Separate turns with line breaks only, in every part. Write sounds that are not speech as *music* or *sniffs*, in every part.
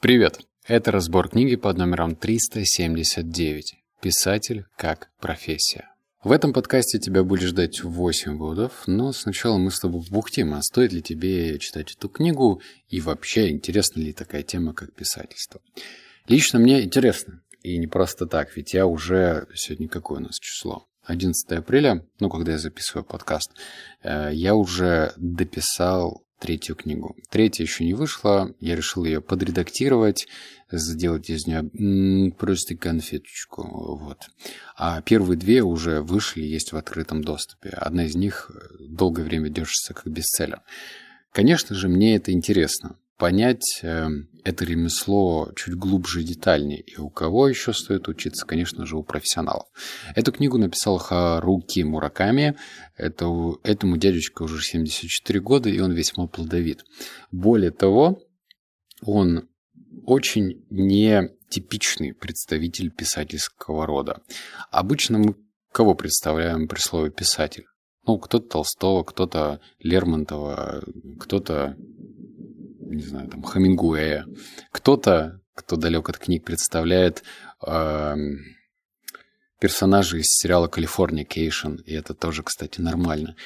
Привет! Это разбор книги под номером 379 «Писатель как профессия». В этом подкасте тебя будет ждать 8 выводов, но сначала мы с тобой бухтим, а стоит ли тебе читать эту книгу и вообще интересна ли такая тема, как писательство. Лично мне интересно, и не просто так, ведь я уже... Сегодня какое у нас число? 11 апреля, ну, когда я записываю подкаст, э, я уже дописал третью книгу. Третья еще не вышла, я решил ее подредактировать, сделать из нее просто конфеточку. Вот. А первые две уже вышли, есть в открытом доступе. Одна из них долгое время держится как бестселлер. Конечно же, мне это интересно понять э, это ремесло чуть глубже и детальнее. И у кого еще стоит учиться? Конечно же, у профессионалов. Эту книгу написал Харуки Мураками. Это, этому дядечка уже 74 года, и он весьма плодовит. Более того, он очень нетипичный представитель писательского рода. Обычно мы кого представляем при слове «писатель»? Ну, кто-то Толстого, кто-то Лермонтова, кто-то не знаю, там, Хамингуэя. Кто-то, кто далек от книг, представляет э, персонажей из сериала «Калифорния Кейшн», и это тоже, кстати, нормально.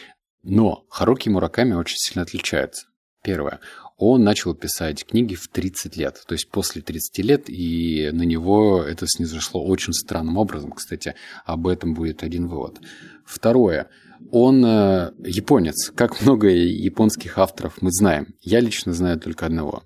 Но Харуки Мураками очень сильно отличается. Первое. Он начал писать книги в 30 лет, то есть после 30 лет, и на него это снизошло очень странным образом. Кстати, об этом будет один вывод. Второе. Он э, японец. Как много японских авторов мы знаем. Я лично знаю только одного.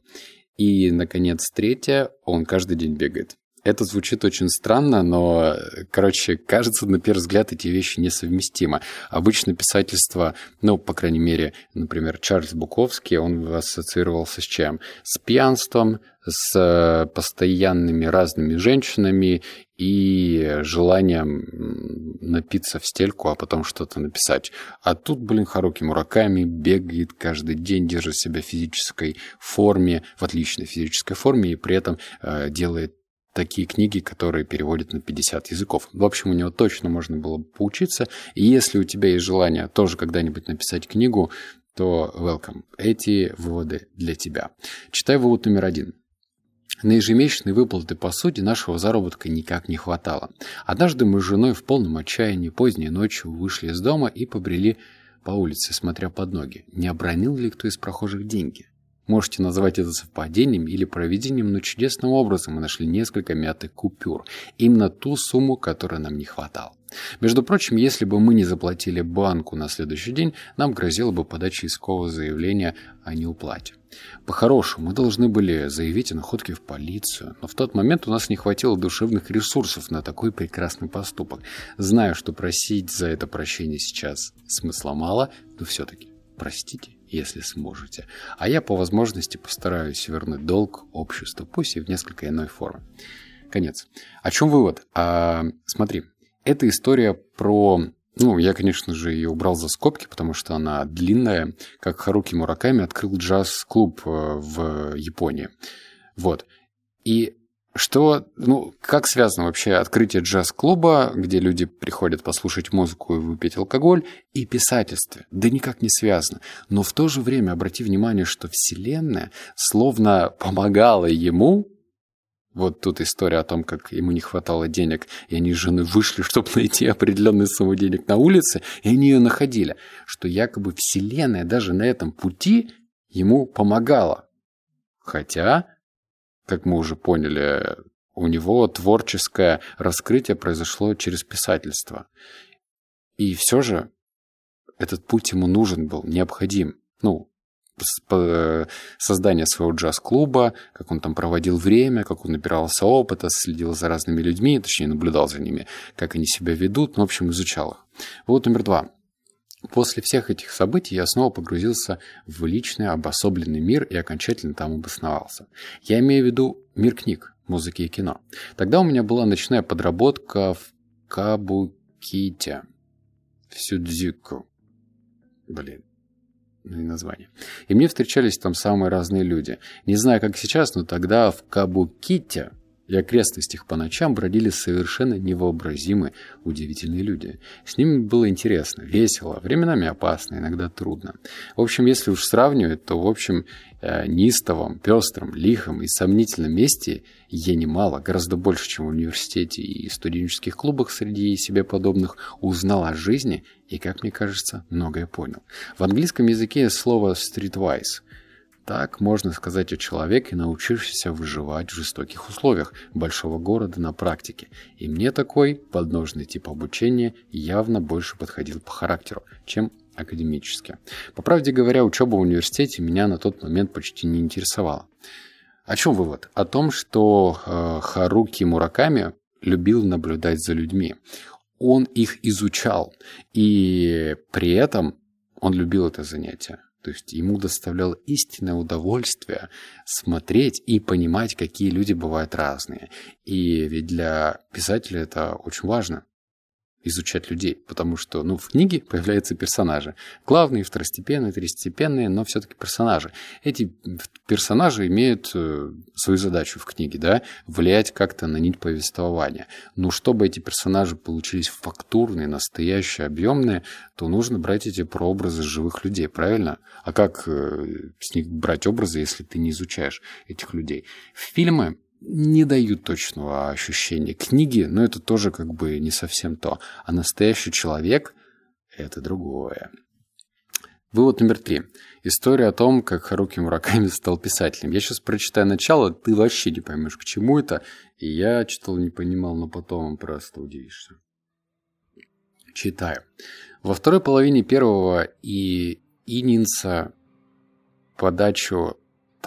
И, наконец, третье. Он каждый день бегает. Это звучит очень странно, но, короче, кажется, на первый взгляд эти вещи несовместимы. Обычно писательство, ну, по крайней мере, например, Чарльз Буковский, он ассоциировался с чем? С пьянством, с э, постоянными разными женщинами и желанием напиться в стельку, а потом что-то написать. А тут, блин, Харуки Мураками бегает каждый день, держит себя в физической форме, в отличной физической форме, и при этом э, делает такие книги, которые переводят на 50 языков. В общем, у него точно можно было бы поучиться. И если у тебя есть желание тоже когда-нибудь написать книгу, то welcome. Эти выводы для тебя. Читай вывод номер один. На ежемесячные выплаты по сути нашего заработка никак не хватало. Однажды мы с женой в полном отчаянии поздней ночью вышли из дома и побрели по улице, смотря под ноги. Не обронил ли кто из прохожих деньги? Можете назвать это совпадением или проведением, но чудесным образом мы нашли несколько мятых купюр. Именно ту сумму, которой нам не хватало. Между прочим, если бы мы не заплатили банку на следующий день, нам грозила бы подача искового заявления о неуплате. По-хорошему, мы должны были заявить о находке в полицию, но в тот момент у нас не хватило душевных ресурсов на такой прекрасный поступок. Знаю, что просить за это прощение сейчас смысла мало, но все-таки простите если сможете. А я по возможности постараюсь вернуть долг обществу, пусть и в несколько иной форме. Конец. О чем вывод? А, смотри, эта история про... Ну, я, конечно же, ее убрал за скобки, потому что она длинная, как Харуки Мураками открыл джаз-клуб э, в Японии. Вот. И что, ну, как связано вообще открытие джаз-клуба, где люди приходят послушать музыку и выпить алкоголь, и писательство? Да никак не связано. Но в то же время обрати внимание, что Вселенная словно помогала ему вот тут история о том, как ему не хватало денег, и они с женой вышли, *laughs* чтобы найти определенную сумму денег на улице, и они ее находили. Что якобы Вселенная даже на этом пути ему помогала. Хотя как мы уже поняли, у него творческое раскрытие произошло через писательство. И все же этот путь ему нужен был, необходим. Ну, создание своего джаз-клуба, как он там проводил время, как он набирался опыта, следил за разными людьми, точнее, наблюдал за ними, как они себя ведут, ну, в общем, изучал их. Вот номер два. После всех этих событий я снова погрузился в личный обособленный мир и окончательно там обосновался. Я имею в виду мир книг, музыки и кино. Тогда у меня была ночная подработка в Кабуките, в Сюдзюку. Блин, ну название. И мне встречались там самые разные люди. Не знаю, как сейчас, но тогда в Кабуките и окрестностях по ночам бродили совершенно невообразимые, удивительные люди. С ними было интересно, весело, временами опасно, иногда трудно. В общем, если уж сравнивать, то, в общем, э, неистовом, пестром, лихом и сомнительном месте я немало, гораздо больше, чем в университете и студенческих клубах среди себе подобных, узнал о жизни и, как мне кажется, многое понял. В английском языке слово «streetwise» Так можно сказать о человеке, научившемся выживать в жестоких условиях большого города на практике. И мне такой подножный тип обучения явно больше подходил по характеру, чем академически. По правде говоря, учеба в университете меня на тот момент почти не интересовала. О чем вывод? О том, что э, Харуки Мураками любил наблюдать за людьми. Он их изучал, и при этом он любил это занятие. То есть ему доставляло истинное удовольствие смотреть и понимать, какие люди бывают разные. И ведь для писателя это очень важно изучать людей, потому что, ну, в книге появляются персонажи. Главные, второстепенные, третьестепенные, но все-таки персонажи. Эти персонажи имеют э, свою задачу в книге, да, влиять как-то на нить повествования. Но чтобы эти персонажи получились фактурные, настоящие, объемные, то нужно брать эти прообразы живых людей, правильно? А как э, с них брать образы, если ты не изучаешь этих людей? Фильмы не дают точного ощущения книги, но это тоже как бы не совсем то. А настоящий человек – это другое. Вывод номер три. История о том, как Харуки Мураками стал писателем. Я сейчас прочитаю начало, ты вообще не поймешь, к чему это. И я читал, не понимал, но потом просто удивишься. Читаю. Во второй половине первого иннинга подачу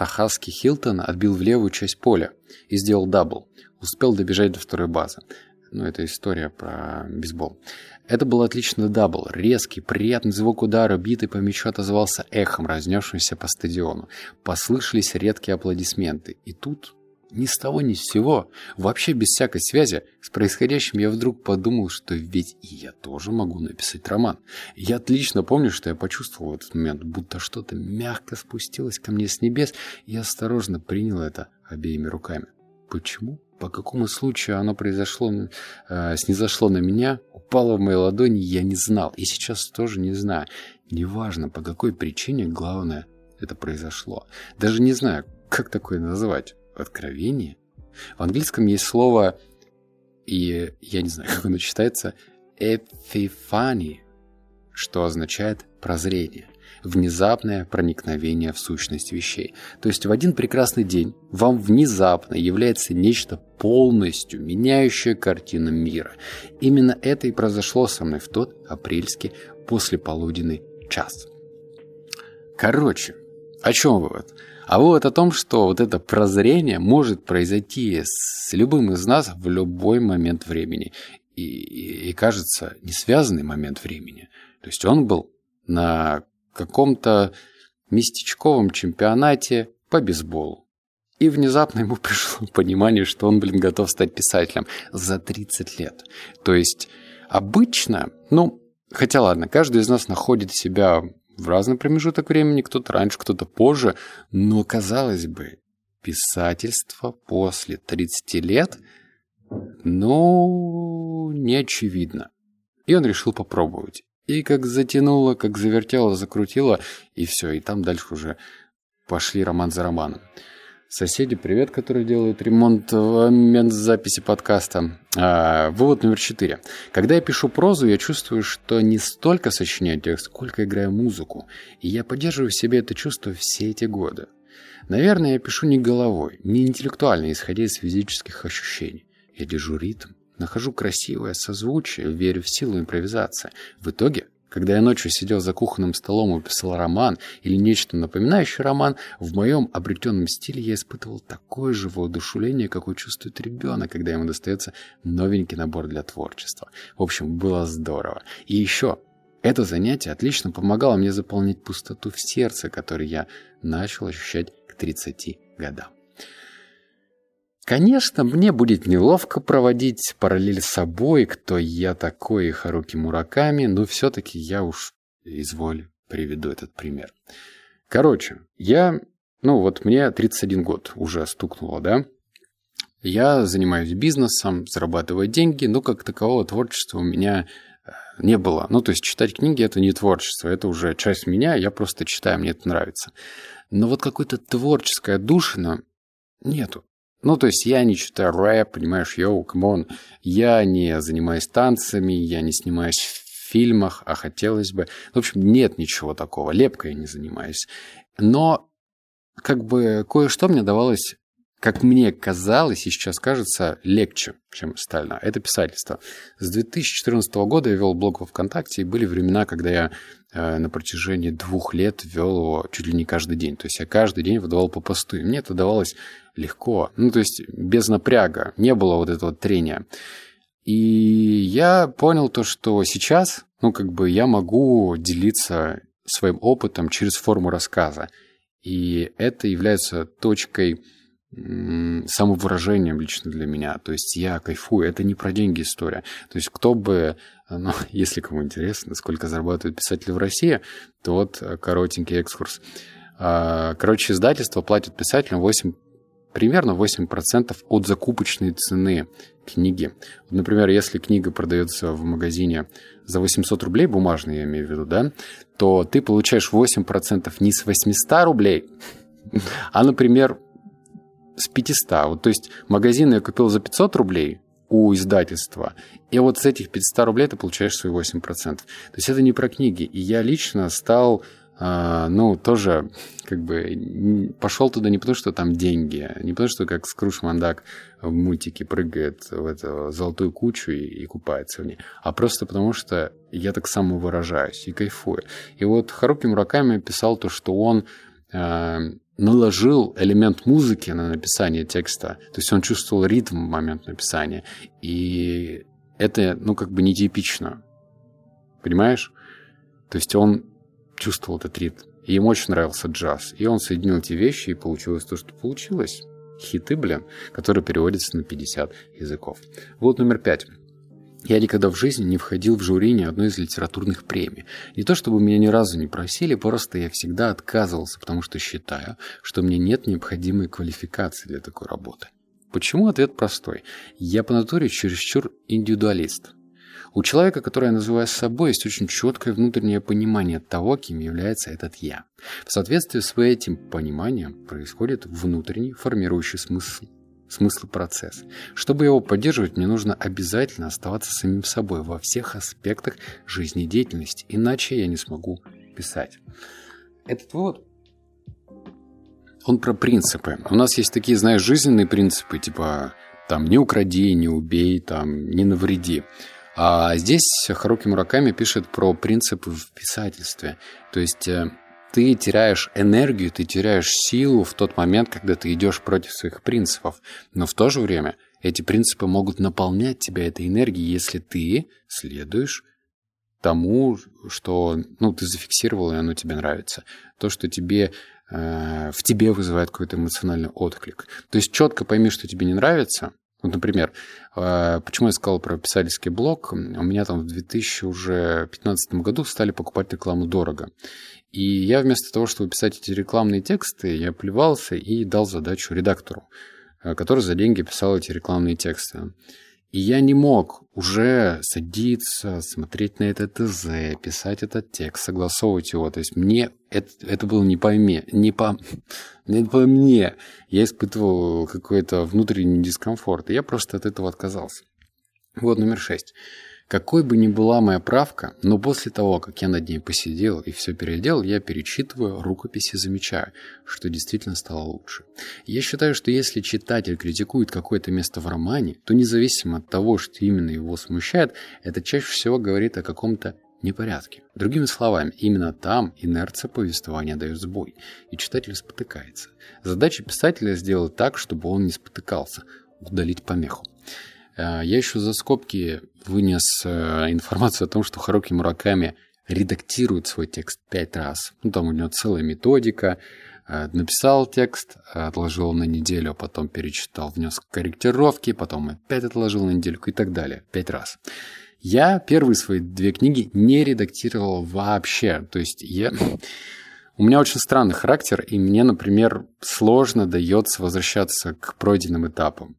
Такахаси Хилтон отбил в левую часть поля и сделал дабл. Успел добежать до второй базы. Ну, это история про бейсбол. Это был отличный дабл. Резкий, приятный звук удара, битый по мячу отозвался эхом, разнесшимся по стадиону. Послышались редкие аплодисменты. И тут ни с того ни с сего, вообще без всякой связи с происходящим, я вдруг подумал, что ведь и я тоже могу написать роман. Я отлично помню, что я почувствовал в этот момент, будто что-то мягко спустилось ко мне с небес, и осторожно принял это обеими руками. Почему? По какому случаю оно произошло, э, снизошло на меня, упало в мои ладони, я не знал, и сейчас тоже не знаю. Неважно, по какой причине, главное, это произошло. Даже не знаю, как такое называть откровение. В английском есть слово, и я не знаю, *laughs* как оно читается, эпифани, что означает прозрение, внезапное проникновение в сущность вещей. То есть в один прекрасный день вам внезапно является нечто полностью меняющее картину мира. Именно это и произошло со мной в тот апрельский послеполуденный час. Короче, о чем вывод? А вывод о том, что вот это прозрение может произойти с любым из нас в любой момент времени. И, и, и кажется, не связанный момент времени. То есть он был на каком-то местечковом чемпионате по бейсболу. И внезапно ему *laughs* пришло понимание, что он, блин, готов стать писателем за 30 лет. То есть обычно, ну, хотя ладно, каждый из нас находит себя в разный промежуток времени, кто-то раньше, кто-то позже, но, казалось бы, писательство после 30 лет, ну, не очевидно. И он решил попробовать. И как затянуло, как завертело, закрутило, и все, и там дальше уже пошли роман за романом. Соседи, привет, которые делают ремонт в момент записи подкаста. А, вывод номер четыре. Когда я пишу прозу, я чувствую, что не столько сочиняю текст, сколько играю музыку. И я поддерживаю в себе это чувство все эти годы. Наверное, я пишу не головой, не интеллектуально, исходя из физических ощущений. Я держу ритм, нахожу красивое созвучие, верю в силу импровизации. В итоге когда я ночью сидел за кухонным столом и писал роман или нечто напоминающее роман, в моем обретенном стиле я испытывал такое же воодушевление, какое чувствует ребенок, когда ему достается новенький набор для творчества. В общем, было здорово. И еще, это занятие отлично помогало мне заполнить пустоту в сердце, которую я начал ощущать к 30 годам. Конечно, мне будет неловко проводить параллель с собой, кто я такой и Харуки Мураками, но все-таки я уж, изволь, приведу этот пример. Короче, я, ну вот мне 31 год уже стукнуло, да? Я занимаюсь бизнесом, зарабатываю деньги, но как такового творчества у меня э, не было. Ну, то есть читать книги – это не творчество, это уже часть меня, я просто читаю, мне это нравится. Но вот какой-то творческой отдушина нету. Ну, то есть я не читаю рэп, понимаешь, yo, come on. Я не занимаюсь танцами, я не снимаюсь в фильмах, а хотелось бы... В общем, нет ничего такого. Лепкой я не занимаюсь. Но как бы кое-что мне давалось как мне казалось и сейчас кажется, легче, чем остальное. Это писательство. С 2014 года я вел блог во ВКонтакте, и были времена, когда я на протяжении двух лет вел его чуть ли не каждый день. То есть я каждый день выдавал по посту, и мне это давалось легко. Ну, то есть без напряга, не было вот этого трения. И я понял то, что сейчас, ну, как бы я могу делиться своим опытом через форму рассказа. И это является точкой самовыражением лично для меня. То есть я кайфую. Это не про деньги история. То есть кто бы, ну, *laughs* если кому интересно, сколько зарабатывают писатели в России, то вот э, коротенький экскурс. А, короче, издательство платит писателям 8, примерно 8% от закупочной цены книги. Например, если книга продается в магазине за 800 рублей, бумажные я имею в виду, да, то ты получаешь 8% не с 800 рублей, *laughs* а, например, с 500. Вот, то есть магазин я купил за 500 рублей у издательства, и вот с этих 500 рублей ты получаешь свои 8%. То есть это не про книги. И я лично стал Uh, ну, тоже, как бы, пошел туда не потому, что там деньги, не потому, что как Скруш Мандак в мультике прыгает в эту золотую кучу и, и купается в ней, а просто потому, что я так самовыражаюсь и кайфую. И вот Харуки Мураками писал то, что он uh, наложил элемент музыки на написание текста. То есть он чувствовал ритм в момент написания. И это, ну, как бы нетипично. Понимаешь? То есть он чувствовал этот ритм. И ему очень нравился джаз. И он соединил эти вещи, и получилось то, что получилось. Хиты, блин, которые переводятся на 50 языков. Вот номер пять. Я никогда в жизни не входил в жюри ни одной из литературных премий. Не то чтобы меня ни разу не просили, просто я всегда отказывался, потому что считаю, что мне нет необходимой квалификации для такой работы. Почему? Ответ простой. Я по натуре чересчур индивидуалист. У человека, который я называю собой, есть очень четкое внутреннее понимание того, кем является этот «я». В соответствии с этим пониманием происходит внутренний формирующий смысл смысл процесса. Чтобы его поддерживать, мне нужно обязательно оставаться самим собой во всех аспектах жизнедеятельности, иначе я не смогу писать. Этот вывод, он про принципы. У нас есть такие, знаешь, жизненные принципы, типа там не укради, не убей, там не навреди. А здесь Харуки Мураками пишет про принципы в писательстве. То есть э, ты теряешь энергию, ты теряешь силу в тот момент, когда ты идешь против своих принципов. Но в то же время эти принципы могут наполнять тебя этой энергией, если ты следуешь тому, что ну, ты зафиксировал, и оно тебе нравится. То, что тебе, э, в тебе вызывает какой-то эмоциональный отклик. То есть четко пойми, что тебе не нравится, вот, например, э, почему я сказал про писательский блог? У меня там в 2015 году стали покупать рекламу дорого. И я вместо того, чтобы писать эти рекламные тексты, я плевался и дал задачу редактору, э, который за деньги писал эти рекламные тексты. И я не мог уже садиться, смотреть на это ТЗ, писать этот текст, согласовывать его. То есть мне это, это было не по мне, не по, *laughs* не по мне. Я испытывал какой-то внутренний дискомфорт, и я просто от этого отказался. Вот номер шесть. Какой бы ни была моя правка, но после того, как я над ней посидел и все переделал, я перечитываю рукописи и замечаю, что действительно стало лучше. Я считаю, что если читатель критикует какое-то место в романе, то независимо от того, что именно его смущает, это чаще всего говорит о каком-то непорядке. Другими словами, именно там инерция повествования дает сбой, и читатель спотыкается. Задача писателя сделать так, чтобы он не спотыкался, удалить помеху. Э, я еще за скобки вынес э, информацию о том, что Харуки Мураками редактирует свой текст пять раз. Ну, там у него целая методика. Э, написал текст, отложил на неделю, потом перечитал, внес корректировки, потом опять отложил на недельку и так далее. Пять раз. Я первые свои две книги не редактировал вообще. То есть я... *sniffs* У меня очень странный характер, и мне, например, сложно дается возвращаться к пройденным этапам.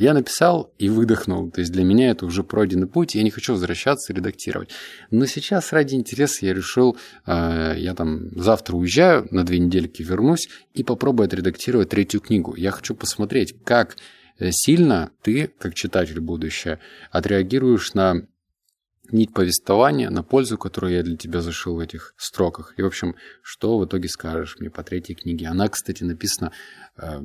Я написал и выдохнул. То есть для меня это уже пройденный путь, я не хочу возвращаться и редактировать. Но сейчас ради интереса я решил, э, я там завтра уезжаю, на две недельки вернусь и попробую отредактировать третью книгу. Я хочу посмотреть, как э, сильно ты, как читатель будущее, отреагируешь на нить повествования, на пользу, которую я для тебя зашил в этих строках. И, в общем, что в итоге скажешь мне по третьей книге? Она, кстати, написана э,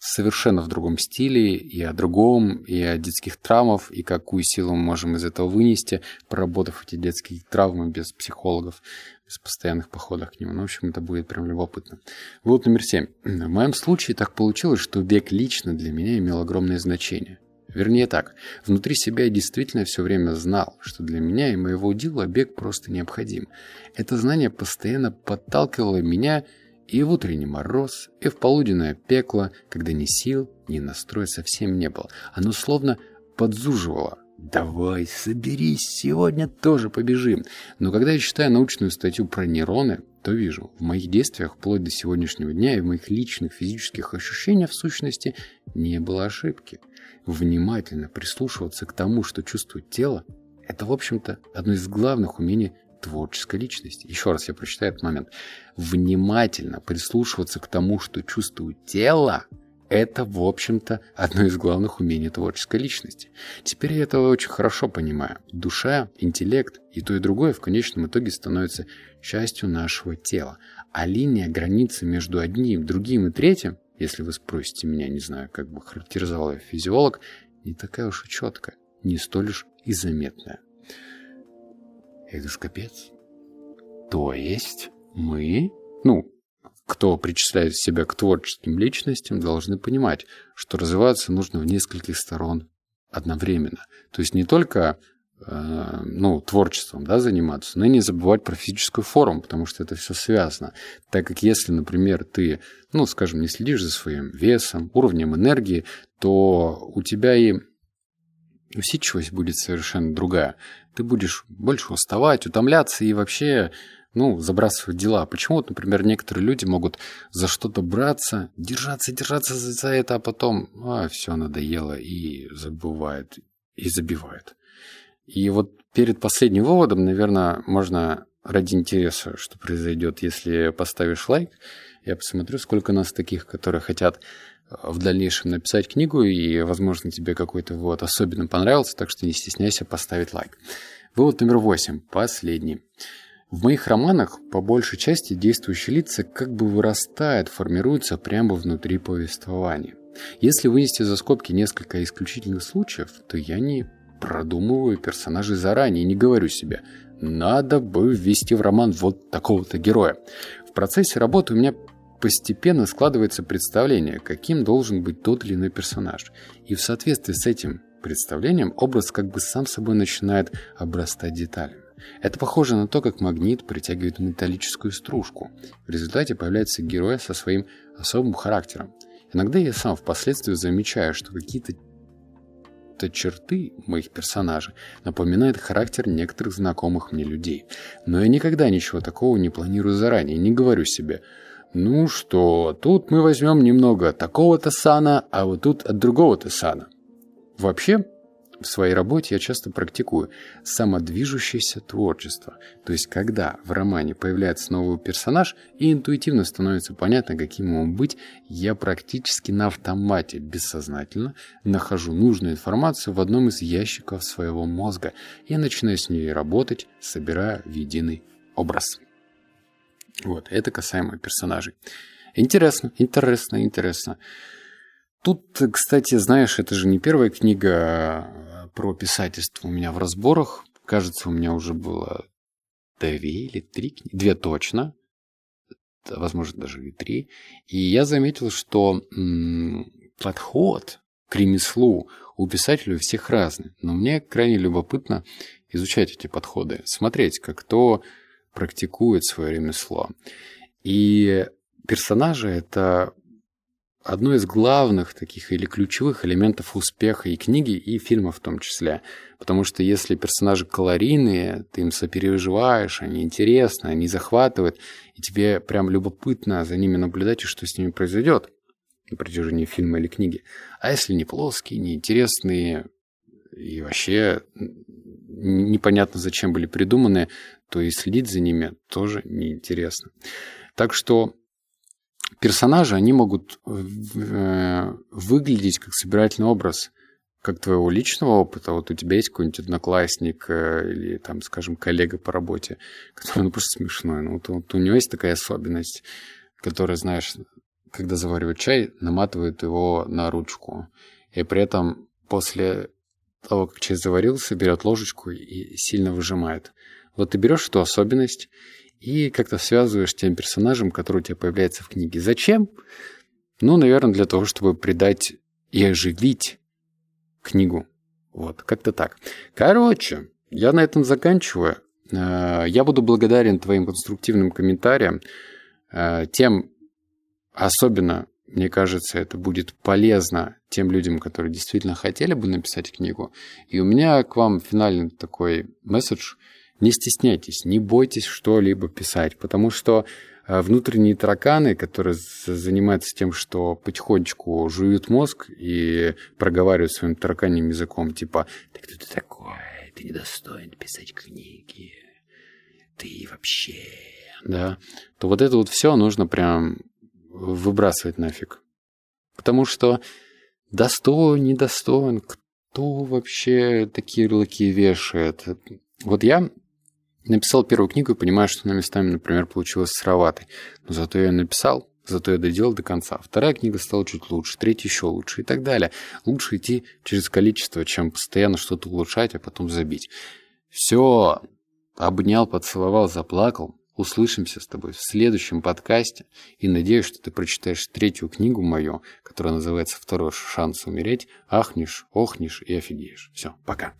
совершенно в другом стиле, и о другом, и о детских травмах, и какую силу мы можем из этого вынести, проработав эти детские травмы без психологов, без постоянных походов к ним. Ну, в общем, это будет прям любопытно. Вот номер семь. В моем случае так получилось, что бег лично для меня имел огромное значение. Вернее так, внутри себя я действительно все время знал, что для меня и моего дела бег просто необходим. Это знание постоянно подталкивало меня и в утренний мороз, и в полуденное пекло, когда ни сил, ни настроя совсем не было. Оно словно подзуживало. «Давай, соберись, сегодня тоже побежим». Но когда я читаю научную статью про нейроны, то вижу, в моих действиях вплоть до сегодняшнего дня и в моих личных физических ощущениях в сущности не было ошибки внимательно прислушиваться к тому, что чувствует тело, это, в общем-то, одно из главных умений творческой личности. Еще раз я прочитаю этот момент. Внимательно прислушиваться к тому, что чувствует тело, это, в общем-то, одно из главных умений творческой личности. Теперь я это очень хорошо понимаю. Душа, интеллект и то и другое в конечном итоге становятся частью нашего тела. А линия границы между одним, другим и третьим если вы спросите меня, не знаю, как бы характеризовал я физиолог, не такая уж и четкая, не столь уж и заметная. Это ж капец. То есть мы, ну, кто причисляет себя к творческим личностям, должны понимать, что развиваться нужно в нескольких сторон одновременно. То есть не только ну, творчеством да, заниматься, но и не забывать про физическую форму, потому что это все связано. Так как если, например, ты, ну, скажем, не следишь за своим весом, уровнем энергии, то у тебя и усидчивость будет совершенно другая. Ты будешь больше уставать, утомляться и вообще ну, забрасывать дела. Почему, вот, например, некоторые люди могут за что-то браться, держаться, держаться за это, а потом, а, все надоело, и забывает, и забивает. И вот перед последним выводом, наверное, можно ради интереса, что произойдет, если поставишь лайк, я посмотрю, сколько нас таких, которые хотят э, в дальнейшем написать книгу, и, возможно, тебе какой-то вывод особенно понравился, так что не стесняйся поставить лайк. Вывод номер восемь, последний. В моих романах по большей части действующие лица как бы вырастают, формируются прямо внутри повествования. Если вынести за скобки несколько исключительных случаев, то я не продумываю персонажей заранее, не говорю себе «надо бы ввести в роман вот такого-то героя». В процессе работы у меня постепенно складывается представление, каким должен быть тот или иной персонаж. И в соответствии с этим представлением образ как бы сам собой начинает обрастать деталями. Это похоже на то, как магнит притягивает металлическую стружку. В результате появляется герой со своим особым характером. Иногда я сам впоследствии замечаю, что какие-то что черты моих персонажей напоминают характер некоторых знакомых мне людей. Но я никогда ничего такого не планирую заранее, не говорю себе «Ну что, тут мы возьмем немного от такого-то сана, а вот тут от другого-то сана». Вообще, в своей работе я часто практикую самодвижущееся творчество. То есть, когда в романе появляется новый персонаж и интуитивно становится понятно, каким ему быть, я практически на автомате, бессознательно, нахожу нужную информацию в одном из ящиков своего мозга и начинаю с ней работать, собирая в единый образ. Вот, это касаемо персонажей. Интересно, интересно, интересно. Тут, кстати, знаешь, это же не первая книга про писательство у меня в разборах. Кажется, у меня уже было две или три книги. Две точно. Возможно, даже и три. И я заметил, что подход к ремеслу у писателей у всех разный. Но мне крайне любопытно изучать эти подходы. Смотреть, как кто практикует свое ремесло. И персонажи — это одно из главных таких или ключевых элементов успеха и книги, и фильма в том числе. Потому что если персонажи калорийные, ты им сопереживаешь, они интересны, они захватывают, и тебе прям любопытно за ними наблюдать и что с ними произойдет. на протяжении фильма или книги. А если не плоские, неинтересные и вообще непонятно зачем были придуманы, то и следить за ними тоже неинтересно. Так что персонажи, они могут э, выглядеть как собирательный образ как твоего личного опыта. Вот у тебя есть какой-нибудь одноклассник э, или, там, скажем, коллега по работе, *laughs* который ну, просто смешной. Ну, вот, вот у него есть такая особенность, которая, знаешь, когда заваривают чай, наматывают его на ручку. И при этом после того, как чай заварился, берет ложечку и сильно выжимает. Вот ты берешь эту особенность и как-то связываешь тем персонажем, который у тебя появляется в книге. Зачем? Ну, наверное, для того, чтобы придать и оживить книгу. Вот, как-то так. Короче, я на этом заканчиваю. Э, я буду благодарен твоим конструктивным комментариям, э, тем особенно мне кажется, это будет полезно тем людям, которые действительно хотели бы написать книгу. И у меня к вам финальный такой месседж. Не стесняйтесь, не бойтесь что-либо писать, потому что э, внутренние тараканы, которые занимаются тем, что потихонечку жуют мозг и проговаривают своим тараканьим языком, типа «Ты кто ты такой? Ты недостоин писать книги. Ты вообще...» Да, то вот это вот все нужно прям выбрасывать нафиг. Потому что достоин, недостоин, кто вообще такие ярлыки вешает? Вот я написал первую книгу и понимаю, что на местами, например, получилось сыроватой. Но зато я ее написал, зато я доделал до конца. Вторая книга стала чуть лучше, третья еще лучше и так далее. Лучше идти через количество, чем постоянно что-то улучшать, а потом забить. Все, обнял, поцеловал, заплакал. Услышимся с тобой в следующем подкасте. И надеюсь, что ты прочитаешь третью книгу мою, которая называется «Второй шанс умереть». Ахнешь, охнешь и офигеешь. Все, пока.